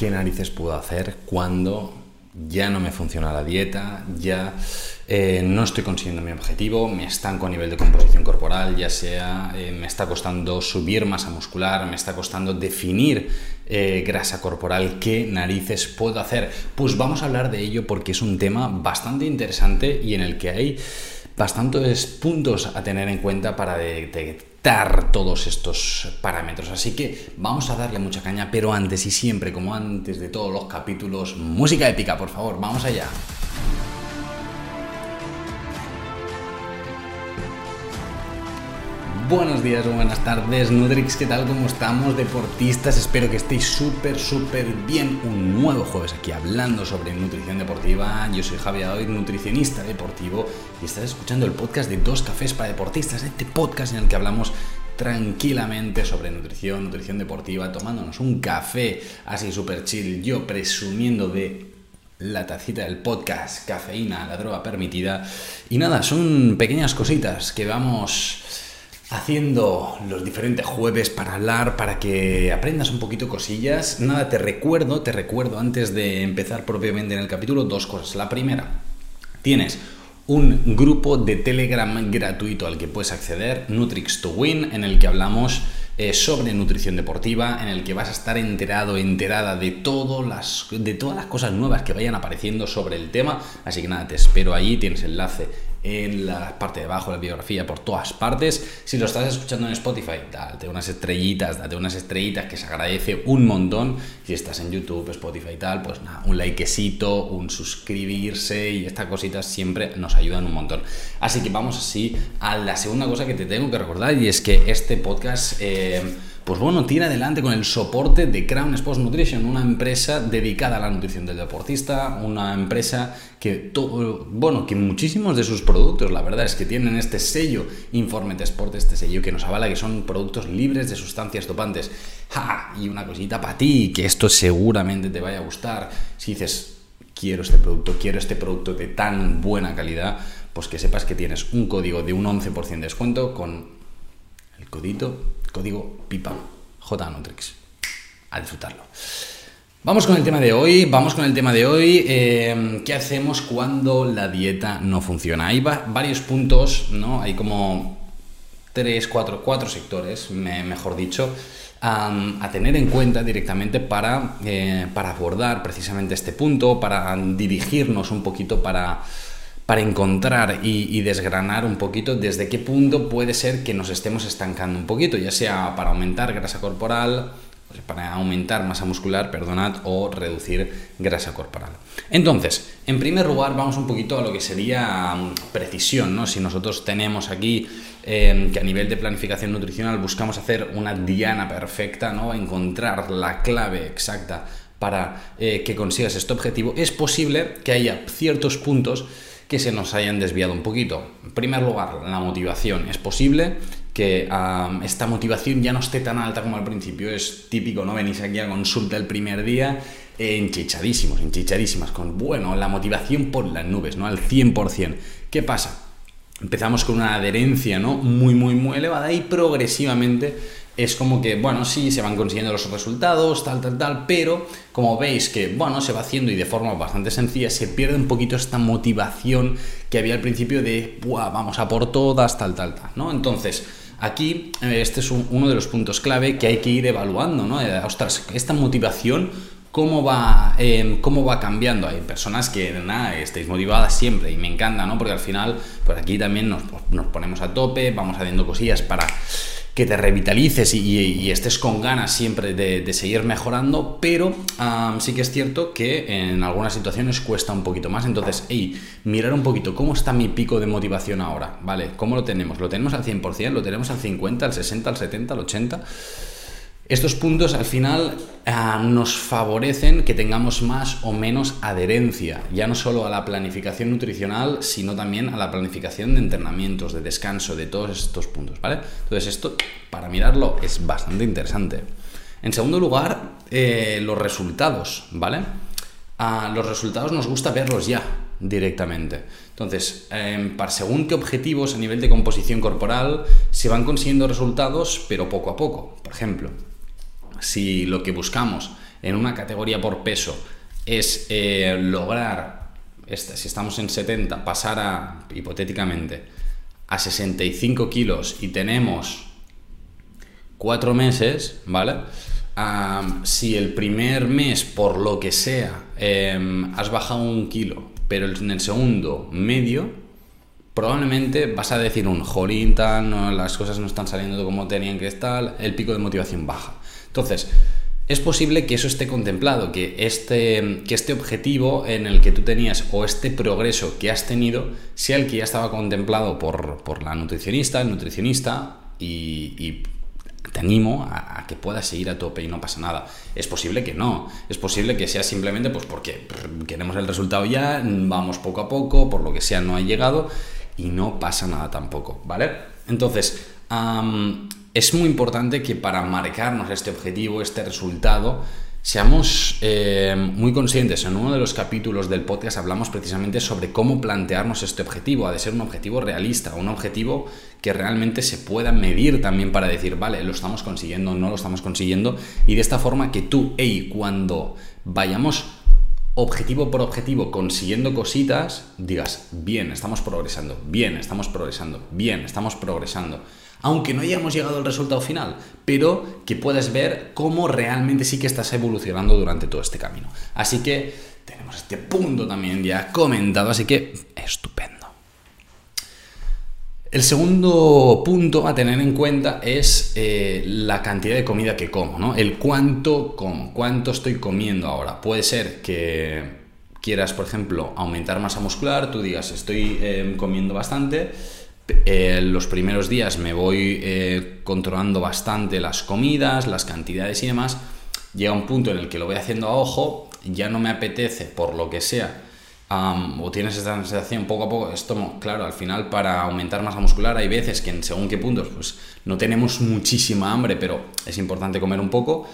qué narices puedo hacer cuando ya no me funciona la dieta, ya eh, no estoy consiguiendo mi objetivo, me estanco a nivel de composición corporal, ya sea eh, me está costando subir masa muscular, me está costando definir eh, grasa corporal, ¿qué narices puedo hacer? Pues vamos a hablar de ello porque es un tema bastante interesante y en el que hay bastantes puntos a tener en cuenta para todos estos parámetros. Así que vamos a darle mucha caña, pero antes y siempre, como antes de todos los capítulos, música épica, por favor, vamos allá. Buenos días o buenas tardes, Nutrix, ¿qué tal? ¿Cómo estamos, deportistas? Espero que estéis súper, súper bien. Un nuevo jueves aquí hablando sobre nutrición deportiva. Yo soy Javier hoy nutricionista deportivo, y estás escuchando el podcast de Dos Cafés para Deportistas, este podcast en el que hablamos tranquilamente sobre nutrición, nutrición deportiva, tomándonos un café así súper chill, yo presumiendo de la tacita del podcast, cafeína, la droga permitida. Y nada, son pequeñas cositas que vamos haciendo los diferentes jueves para hablar, para que aprendas un poquito cosillas. Nada, te recuerdo, te recuerdo antes de empezar propiamente en el capítulo dos cosas. La primera, tienes un grupo de Telegram gratuito al que puedes acceder, Nutrix to Win, en el que hablamos eh, sobre nutrición deportiva, en el que vas a estar enterado, enterada de, todo las, de todas las cosas nuevas que vayan apareciendo sobre el tema. Así que nada, te espero ahí, tienes enlace en la parte de abajo de la biografía, por todas partes. Si lo estás escuchando en Spotify, date unas estrellitas, date unas estrellitas que se agradece un montón. Si estás en YouTube, Spotify y tal, pues nada, un likecito, un suscribirse y estas cositas siempre nos ayudan un montón. Así que vamos así a la segunda cosa que te tengo que recordar y es que este podcast... Eh, pues bueno, tira adelante con el soporte de Crown Sports Nutrition, una empresa dedicada a la nutrición del deportista, una empresa que, todo, bueno, que muchísimos de sus productos, la verdad es que tienen este sello Informe de Sport, este sello que nos avala que son productos libres de sustancias dopantes. ¡Ja! Y una cosita para ti, que esto seguramente te vaya a gustar. Si dices, quiero este producto, quiero este producto de tan buena calidad, pues que sepas que tienes un código de un 11% de descuento con el codito Código PIPA, J Nutrix. A disfrutarlo. Vamos con el tema de hoy, vamos con el tema de hoy. Eh, ¿Qué hacemos cuando la dieta no funciona? Hay varios puntos, ¿no? Hay como tres, cuatro, cuatro sectores, mejor dicho, a tener en cuenta directamente para, eh, para abordar precisamente este punto, para dirigirnos un poquito para para encontrar y, desgranar un poquito desde qué punto puede ser que nos estemos estancando un poquito, ya sea para aumentar grasa corporal, para aumentar masa muscular, perdonad, o reducir grasa corporal. Entonces, en primer lugar, vamos un poquito a lo que sería mm, precisión, ¿no? Si nosotros tenemos aquí em, que a nivel de planificación nutricional buscamos hacer una diana perfecta, ¿no? Encontrar la clave exacta para eh, que consigas este objetivo, es posible que haya ciertos puntos que se nos hayan desviado un poquito. En primer lugar, la motivación. Es posible que esta motivación ya no esté tan alta como al principio. Es típico, ¿no? Venís aquí a consulta el primer día enchichadísimos, enchichadísimas, con, bueno, la motivación por las nubes, ¿no? Al 100%. ¿Qué pasa? Empezamos con una adherencia, ¿no? Muy, muy, muy elevada y progresivamente es como que, bueno, sí, se van consiguiendo los resultados, tal, tal, tal, pero como veis que, bueno, se va haciendo y de forma bastante sencilla, se pierde un poquito esta motivación que había al principio de, vamos a por todas, tal, tal, tal, ¿no? Entonces, aquí eh, este es uno de los puntos clave que hay que ir evaluando, ¿no? Eh, ostras, esta motivación cómo va, em, cómo va cambiando. Hay personas que, nada, estáis motivadas siempre y me encanta, ¿no? Porque al final, pues aquí también nos, nos ponemos a tope, vamos haciendo cosillas para que te revitalices y, estés con ganas siempre de, seguir mejorando, pero sí que es cierto que en algunas situaciones cuesta un poquito más. Entonces, hey, mirar un poquito cómo está mi pico de motivación ahora, ¿vale? ¿Cómo lo tenemos? ¿Lo tenemos al 100%? ¿Lo tenemos al 50%, al 60%, al 70%, al 80%? Estos puntos al final ah, nos favorecen que tengamos más o menos adherencia, ya no solo a la planificación nutricional, sino también a la planificación de entrenamientos, de descanso, de todos estos puntos, ¿vale? Entonces esto, para mirarlo, es bastante interesante. En segundo lugar, eh, los resultados, ¿vale? Los resultados nos gusta verlos ya, directamente. Entonces, em, para según qué objetivos a nivel de composición corporal se van consiguiendo resultados, pero poco a poco. Por ejemplo, si lo que buscamos en una categoría por peso es eh, lograr, si estamos en 70, pasar a, hipotéticamente, a 65 kilos y tenemos 4 meses, ¿vale? si el primer mes, por lo que sea, em, has bajado un kilo, pero en el segundo medio, probablemente vas a decir un jolín, las cosas no están saliendo como tenían que estar, el pico de motivación baja. Entonces, es posible que eso esté contemplado, que este, que este objetivo en el que tú tenías o este progreso que has tenido sea el que ya estaba contemplado por, la nutricionista, el nutricionista y, te animo a, que puedas seguir a tope y no pasa nada. Es posible que no, es posible que sea simplemente pues porque queremos el resultado ya, vamos poco a poco, por lo que sea no ha llegado y no pasa nada tampoco, ¿vale? Entonces, es muy importante que para marcarnos este objetivo, este resultado, seamos eh, muy conscientes. En uno de los capítulos del podcast hablamos precisamente sobre cómo plantearnos este objetivo. Ha de ser un objetivo realista, un objetivo que realmente se pueda medir también para decir, vale, lo estamos consiguiendo, no lo estamos consiguiendo. Y de esta forma que tú, hey, cuando vayamos objetivo por objetivo consiguiendo cositas, digas, bien, estamos progresando, bien, estamos progresando, bien, estamos progresando aunque no hayamos llegado al resultado final, pero que puedas ver cómo realmente sí que estás evolucionando durante todo este camino. Así que tenemos este punto también ya comentado, así que estupendo. El segundo punto a tener en cuenta es eh, la cantidad de comida que como, ¿no? El cuánto como, cuánto estoy comiendo ahora. Puede ser que quieras, por ejemplo, aumentar masa muscular, tú digas, estoy eh, comiendo bastante, eh, los primeros días me voy eh, controlando bastante las comidas, las cantidades y demás. Llega un punto en el que lo voy haciendo a ojo, ya no me apetece por lo que sea, o tienes esta sensación poco a poco, esto, claro, al final para aumentar masa muscular hay veces que en según qué puntos pues no tenemos muchísima hambre, pero es importante comer un poco.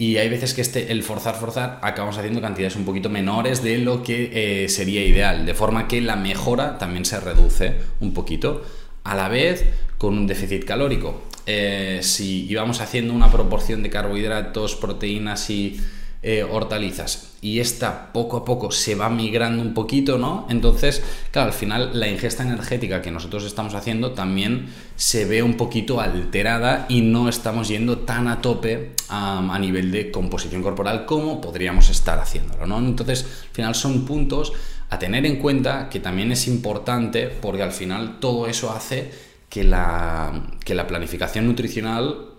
Y hay veces que este, el forzar, forzar, acabamos haciendo cantidades un poquito menores de lo que eh, sería ideal, de forma que la mejora también se reduce un poquito, a la vez con un déficit calórico. Eh, si íbamos haciendo una proporción de carbohidratos, proteínas y eh, hortalizas y esta poco a poco se va migrando un poquito, ¿no? Entonces, claro, al final la ingesta energética que nosotros estamos haciendo también se ve un poquito alterada y no estamos yendo tan a tope a nivel de composición corporal como podríamos estar haciéndolo, ¿no? Entonces, al final son puntos a tener en cuenta que también es importante porque al final todo eso hace que la, que la planificación nutricional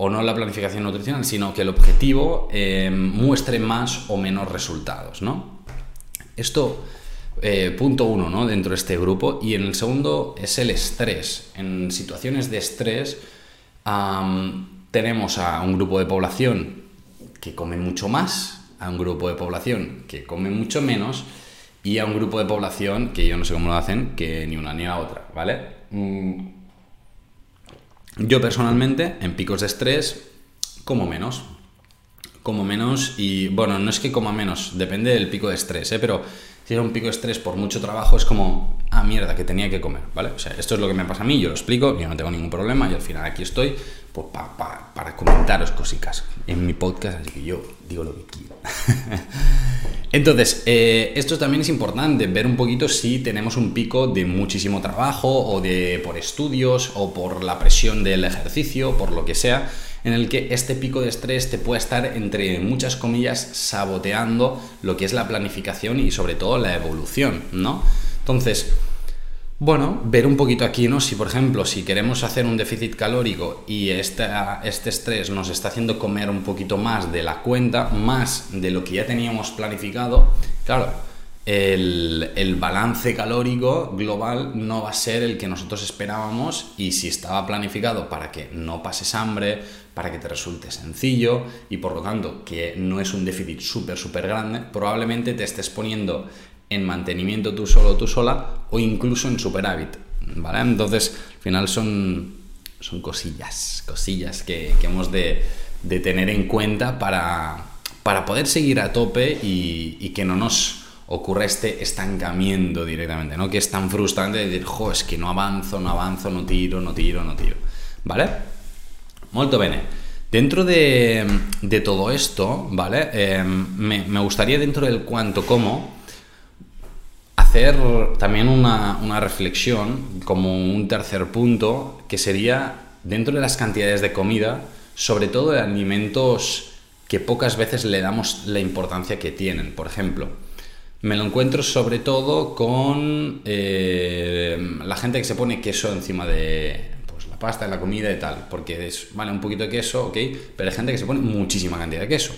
o no la planificación nutricional, sino que el objetivo eh, muestre más o menos resultados, ¿no? Esto, eh, punto uno, ¿no? Dentro de este grupo. Y en el segundo es el estrés. En situaciones de estrés tenemos a un grupo de población que come mucho más, a un grupo de población que come mucho menos y a un grupo de población que yo no sé cómo lo hacen, que ni una ni la otra, ¿vale? Mm, yo personalmente, en picos de estrés, como menos. Como menos y, bueno, no es que coma menos, depende del pico de estrés, ¿eh? pero si es un pico de estrés por mucho trabajo es como, ah, mierda, que tenía que comer, ¿vale? O sea, esto es lo que me pasa a mí, yo lo explico, yo no tengo ningún problema y al final aquí estoy pues, para comentaros cositas en mi podcast, así que yo digo lo que quiero. Entonces, eh, esto también es importante, ver un poquito si tenemos un pico de muchísimo trabajo o de por estudios o por la presión del ejercicio, por lo que sea, en el que este pico de estrés te puede estar entre muchas comillas saboteando lo que es la planificación y sobre todo la evolución, ¿no? Entonces, bueno, ver un poquito aquí, ¿no? Si, por ejemplo, si queremos hacer un déficit calórico y este, este estrés nos está haciendo comer un poquito más de la cuenta, más de lo que ya teníamos planificado, claro, el, el, balance calórico global no va a ser el que nosotros esperábamos y si estaba planificado para que no pases hambre, para que te resulte sencillo y por lo tanto que no es un déficit súper, súper grande, probablemente te estés poniendo en mantenimiento tú solo, tú sola, o incluso en superávit, ¿vale? Entonces, al final son, son cosillas, cosillas que, hemos de, tener en cuenta para, para poder seguir a tope y, que no nos ocurra este estancamiento directamente, ¿no? Que es tan frustrante decir, jo, es que no avanzo, no avanzo, no tiro, no tiro, no tiro, ¿vale? Molto bene. Dentro de, todo esto, ¿vale? Em, me, me, gustaría dentro del cuánto como hacer también una, una reflexión como un tercer punto que sería dentro de las cantidades de comida, sobre todo de alimentos que pocas veces le damos la importancia que tienen. Por ejemplo, me lo encuentro sobre todo con eh, la gente que se pone queso encima de pues, la pasta, la comida y tal, porque es, vale, un poquito de queso, ok, pero hay gente que se pone muchísima cantidad de queso.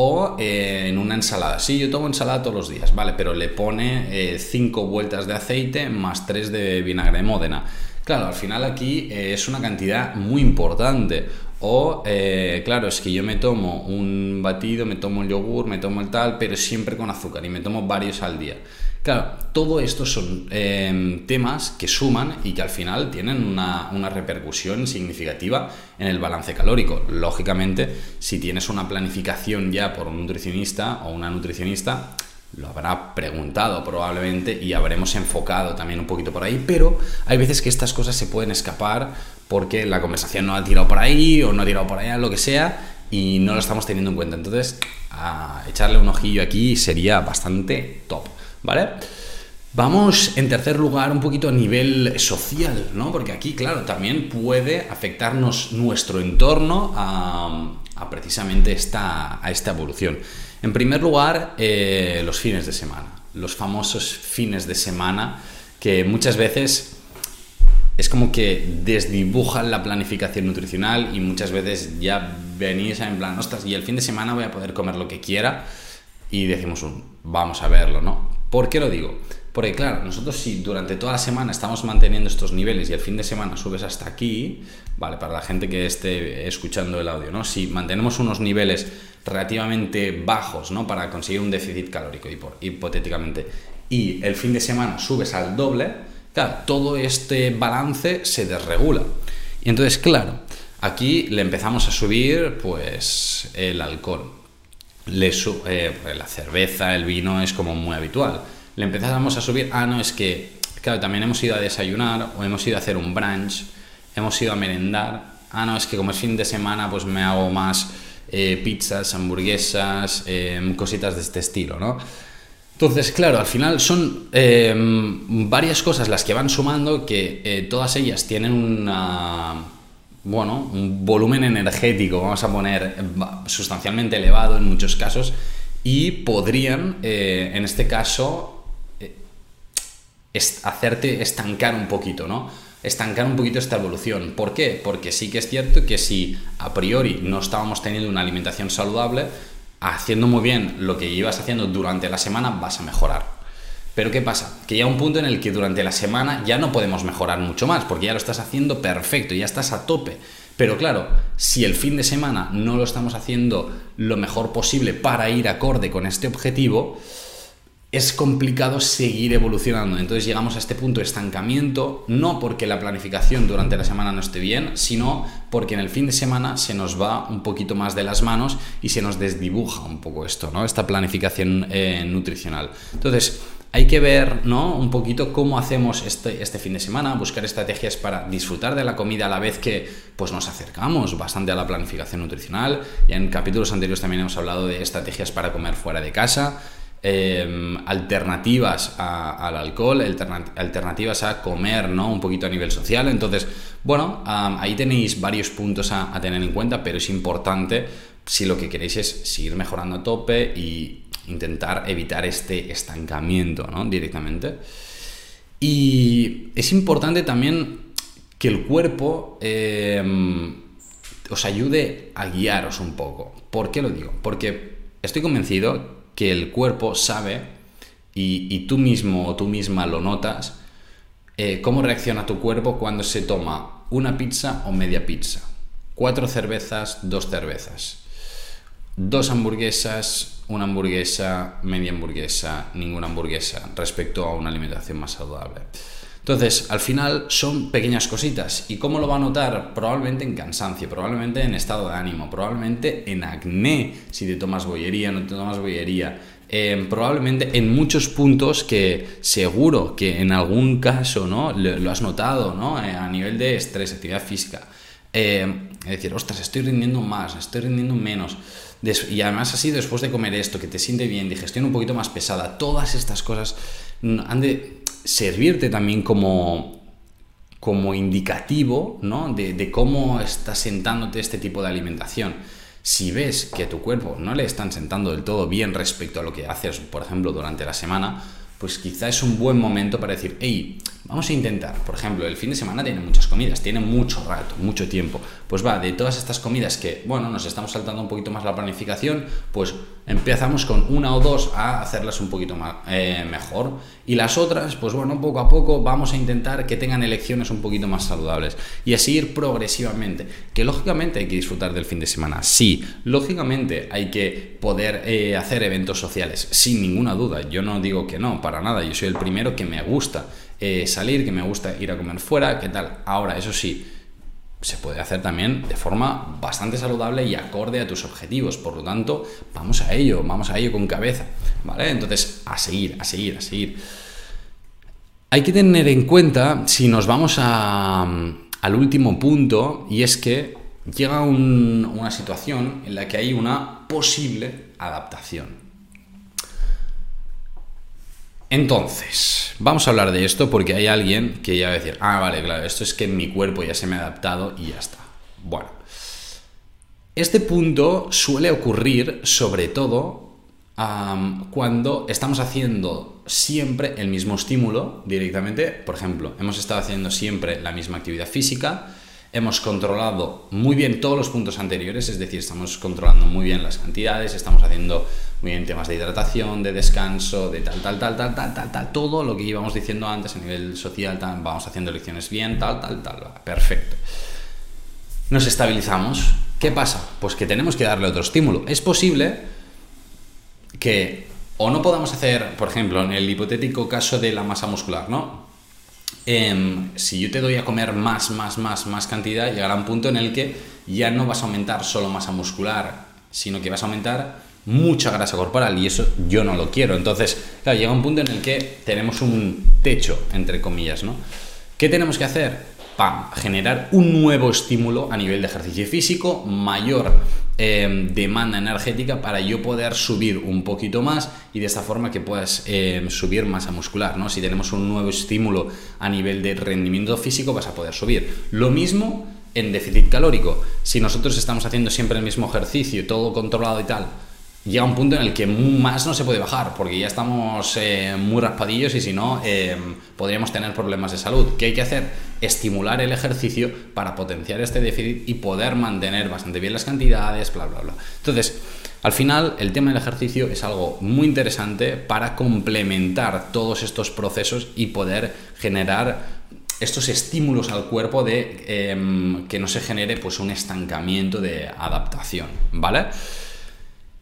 O eh, en una ensalada. Sí, yo tomo ensalada todos los días, ¿vale? Pero le pone 5 eh, vueltas de aceite más 3 de vinagre de Módena. Claro, al final aquí es una cantidad muy importante. O, eh, claro, es que yo me tomo un batido, me tomo el yogur, me tomo el tal, pero siempre con azúcar y me tomo varios al día. Claro, todo esto son em, temas que suman y que al final tienen una, repercusión significativa en el balance calórico. Lógicamente, si tienes una planificación ya por un nutricionista o una nutricionista, lo habrá preguntado probablemente y habremos enfocado también un poquito por ahí, pero hay veces que estas cosas se pueden escapar porque la conversación no ha tirado por ahí o no ha tirado por allá, lo que sea, y no lo estamos teniendo en cuenta. Entonces, echarle un ojillo aquí sería bastante top, ¿vale? Vamos en tercer lugar un poquito a nivel social, ¿no? Porque aquí, claro, también puede afectarnos nuestro entorno a, precisamente esta, a esta evolución. En primer lugar, eh, los fines de semana, los famosos fines de semana que muchas veces es como que desdibujan la planificación nutricional y muchas veces ya venís en plan, ostras, y el fin de semana voy a poder comer lo que quiera y decimos vamos a verlo, ¿no? ¿Por qué lo digo? Porque claro, nosotros si durante toda la semana estamos manteniendo estos niveles y el fin de semana subes hasta aquí, vale, para la gente que esté escuchando el audio, ¿no? Si mantenemos unos niveles relativamente bajos, ¿no? Para conseguir un déficit calórico, hipotéticamente, y el fin de semana subes al doble, claro, todo este balance se desregula. Y entonces, claro, aquí le empezamos a subir, pues, el alcohol. Le eh, la cerveza, el vino es como muy habitual le empezamos a subir, ah, no, es que, claro, también hemos ido a desayunar o hemos ido a hacer un brunch, hemos ido a merendar, ah, no, es que como es fin de semana, pues me hago más eh, pizzas, hamburguesas, em, cositas de este estilo, ¿no? Entonces, claro, al final son em, varias cosas las que van sumando que eh, todas ellas tienen una, bueno, un volumen energético, vamos a poner, sustancialmente elevado en muchos casos, y podrían, eh, en este caso, hacerte estancar un poquito, ¿no? Estancar un poquito esta evolución. ¿Por qué? Porque sí que es cierto que si a priori no estábamos teniendo una alimentación saludable, haciendo muy bien lo que ibas haciendo durante la semana vas a mejorar. Pero ¿qué pasa? Que ya un punto en el que durante la semana ya no podemos mejorar mucho más, porque ya lo estás haciendo perfecto, ya estás a tope. Pero claro, si el fin de semana no lo estamos haciendo lo mejor posible para ir acorde con este objetivo, es complicado seguir evolucionando. Entonces llegamos a este punto de estancamiento, no porque la planificación durante la semana no esté bien, sino porque en el fin de semana se nos va un poquito más de las manos y se nos desdibuja un poco esto, ¿no? Esta planificación eh, nutricional. Entonces, hay que ver ¿no? un poquito cómo hacemos este, este, fin de semana, buscar estrategias para disfrutar de la comida a la vez que pues, nos acercamos bastante a la planificación nutricional. Ya en capítulos anteriores también hemos hablado de estrategias para comer fuera de casa. Em, alternativas al alcohol, alternativas a comer, ¿no? Un poquito a nivel social. Entonces, bueno, ahí tenéis varios puntos a, tener en cuenta, pero es importante si lo que queréis es seguir mejorando a tope y intentar evitar este estancamiento, ¿no? Directamente. Y es importante también que el cuerpo em, os ayude a guiaros un poco. ¿Por qué lo digo? Porque estoy convencido que el cuerpo sabe y, tú mismo o tú misma lo notas, eh, cómo reacciona tu cuerpo cuando se toma una pizza o media pizza, cuatro cervezas, dos cervezas, dos hamburguesas, una hamburguesa, media hamburguesa, ninguna hamburguesa, respecto a una alimentación más saludable. Entonces, al final son pequeñas cositas. ¿Y cómo lo va a notar? Probablemente en cansancio, probablemente en estado de ánimo, probablemente en acné, si te tomas bollería, no te tomas bollería. Em, probablemente en muchos puntos que seguro que en algún caso ¿no? lo, has notado ¿no? Eh, a nivel de estrés, actividad física. eh, decir, ostras, estoy rindiendo más, estoy rindiendo menos. Y además así después de comer esto, que te siente bien, digestión un poquito más pesada, todas estas cosas han de servirte también como, como indicativo ¿no? de, de cómo está sentándote este tipo de alimentación. Si ves que a tu cuerpo no le están sentando del todo bien respecto a lo que haces, por ejemplo, durante la semana, pues quizá es un buen momento para decir, hey, vamos a intentar, por ejemplo, el fin de semana tiene muchas comidas, tiene mucho rato, mucho tiempo. Pues va, de todas estas comidas que, bueno, nos estamos saltando un poquito más la planificación, pues empezamos con una o dos a hacerlas un poquito más, eh, mejor. Y las otras, pues bueno, poco a poco vamos a intentar que tengan elecciones un poquito más saludables. Y así ir progresivamente. Que lógicamente hay que disfrutar del fin de semana, sí. Lógicamente hay que poder eh, hacer eventos sociales, sin ninguna duda. Yo no digo que no, para nada. Yo soy el primero que me gusta eh, salir, que me gusta ir a comer fuera, ¿qué tal? Ahora, eso sí, se puede hacer también de forma bastante saludable y acorde a tus objetivos. Por lo tanto, vamos a ello, vamos a ello con cabeza, ¿vale? Entonces, a seguir, a seguir, a seguir. Hay que tener en cuenta, si nos vamos al último punto, y es que llega una situación en la que hay una posible adaptación. Entonces, vamos a hablar de esto porque hay alguien que ya va a decir, ah, vale, claro, esto es que mi cuerpo ya se me ha adaptado y ya está. Bueno, este punto suele ocurrir sobre todo cuando estamos haciendo siempre el mismo estímulo directamente. Por ejemplo, hemos estado haciendo siempre la misma actividad física, hemos controlado muy bien todos los puntos anteriores, es decir, estamos controlando muy bien las cantidades, estamos haciendo muy bien temas de hidratación, de descanso, de tal, tal, tal, tal, tal, tal, tal, todo lo que íbamos diciendo antes a nivel social, vamos haciendo lecciones bien, tal, tal, tal, perfecto. Nos estabilizamos. ¿Qué pasa? Pues que tenemos que darle otro estímulo. Es posible que o no podamos hacer, por ejemplo, en el hipotético caso de la masa muscular, ¿no? Em, si yo te doy a comer más, más, más, más cantidad, llegará un punto en el que ya no vas a aumentar solo masa muscular, sino que vas a aumentar mucha grasa corporal y eso yo no lo quiero. Entonces, claro, llega un punto en el que tenemos un techo, entre comillas, ¿no? ¿Qué tenemos que hacer? ¡Pam! Generar un nuevo estímulo a nivel de ejercicio físico, mayor em, demanda energética para yo poder subir un poquito más y de esta forma que puedas em, subir masa muscular, ¿no? Si tenemos un nuevo estímulo a nivel de rendimiento físico vas a poder subir. Lo mismo en déficit calórico. Si nosotros estamos haciendo siempre el mismo ejercicio, todo controlado y tal, llega un punto en el que más no se puede bajar, porque ya estamos eh, muy raspadillos y si no, eh, podríamos tener problemas de salud. ¿Qué hay que hacer? Estimular el ejercicio para potenciar este déficit y poder mantener bastante bien las cantidades, bla, bla, bla. Entonces, al final, el tema del ejercicio es algo muy interesante para complementar todos estos procesos y poder generar estos estímulos al cuerpo de em, que no se genere pues un estancamiento de adaptación, ¿vale?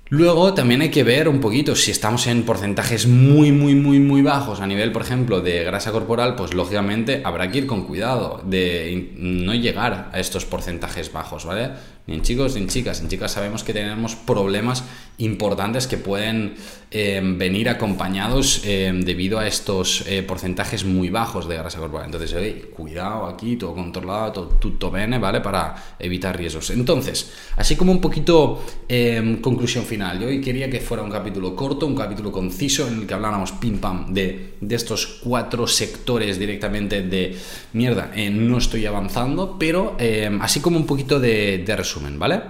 Luego también hay que ver un poquito si estamos en porcentajes muy, muy, muy, muy bajos a nivel, por ejemplo, de grasa corporal, pues lógicamente habrá que ir con cuidado de no llegar a estos porcentajes bajos, ¿vale? Ni en chicos ni en chicas. En chicas sabemos que tenemos problemas importantes que pueden eh, venir acompañados eh, debido a estos eh, porcentajes muy bajos de grasa corporal. Entonces, cuidado aquí, todo controlado, todo tutto bene, ¿vale? Para evitar riesgos. Entonces, así como un poquito conclusión final, yo hoy quería que fuera un capítulo corto, un capítulo conciso en el que habláramos pim pam de, de estos cuatro sectores directamente de mierda, no estoy avanzando, pero así como un poquito de, de resumen ¿vale?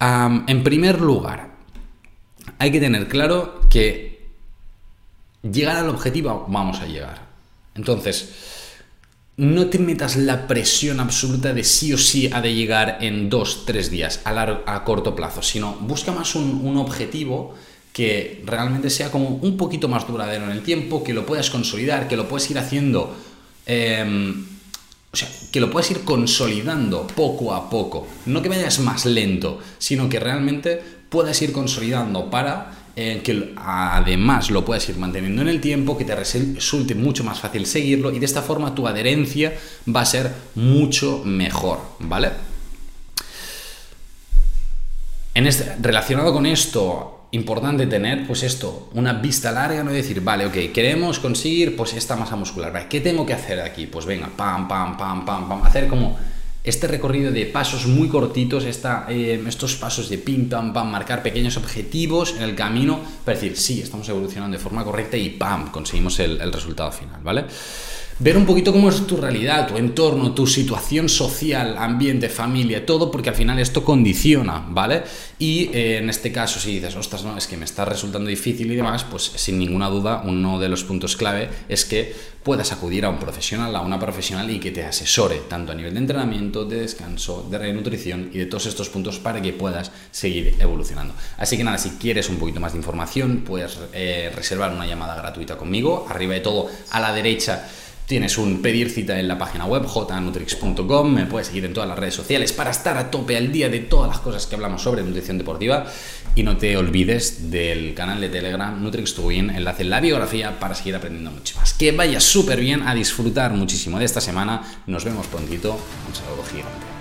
en primer lugar, hay que tener claro que llegar al objetivo vamos a llegar. Entonces, no te metas la presión absoluta de sí o sí ha de llegar en dos, tres días a, a corto plazo, sino busca más un, objetivo que realmente sea como un poquito más duradero en el tiempo, que lo puedas consolidar, que lo puedes ir haciendo em, o sea, que lo puedes ir consolidando poco a poco. No que vayas más lento, sino que realmente puedas ir consolidando para eh, que además lo puedas ir manteniendo en el tiempo, que te resulte mucho más fácil seguirlo y de esta forma tu adherencia va a ser mucho mejor, ¿vale? En este, relacionado con esto, importante tener, pues esto, una vista larga, no decir, vale, ok, queremos conseguir pues esta masa muscular, ¿qué tengo que hacer aquí? Pues venga, pam, pam, pam, pam, pam, hacer como este recorrido de pasos muy cortitos, esta, eh, estos pasos de pim, pam, pam, marcar pequeños objetivos en el camino para decir, sí, estamos evolucionando de forma correcta y pam, conseguimos el resultado final, ¿vale? Ver un poquito cómo es tu realidad, tu entorno, tu situación social, ambiente, familia, todo, porque al final esto condiciona, ¿vale? Y eh, en este caso, si dices, ostras, no, es que me está resultando difícil y demás, pues sin ninguna duda, uno de los puntos clave es que puedas acudir a un profesional, a una profesional y que te asesore, tanto a nivel de entrenamiento, de descanso, de nutrición y de todos estos puntos para que puedas seguir evolucionando. Así que nada, si quieres un poquito más de información, puedes eh, reservar una llamada gratuita conmigo, arriba de todo, a la derecha Tienes un pedir cita en la página web jnutrix.com, me puedes seguir en todas las redes sociales para estar a tope al día de todas las cosas que hablamos sobre nutrición deportiva y no te olvides del canal de Telegram Nutrix Win, enlace en la biografía para seguir aprendiendo mucho más. Que vaya súper bien a disfrutar muchísimo de esta semana, nos vemos prontito, un saludo gigante.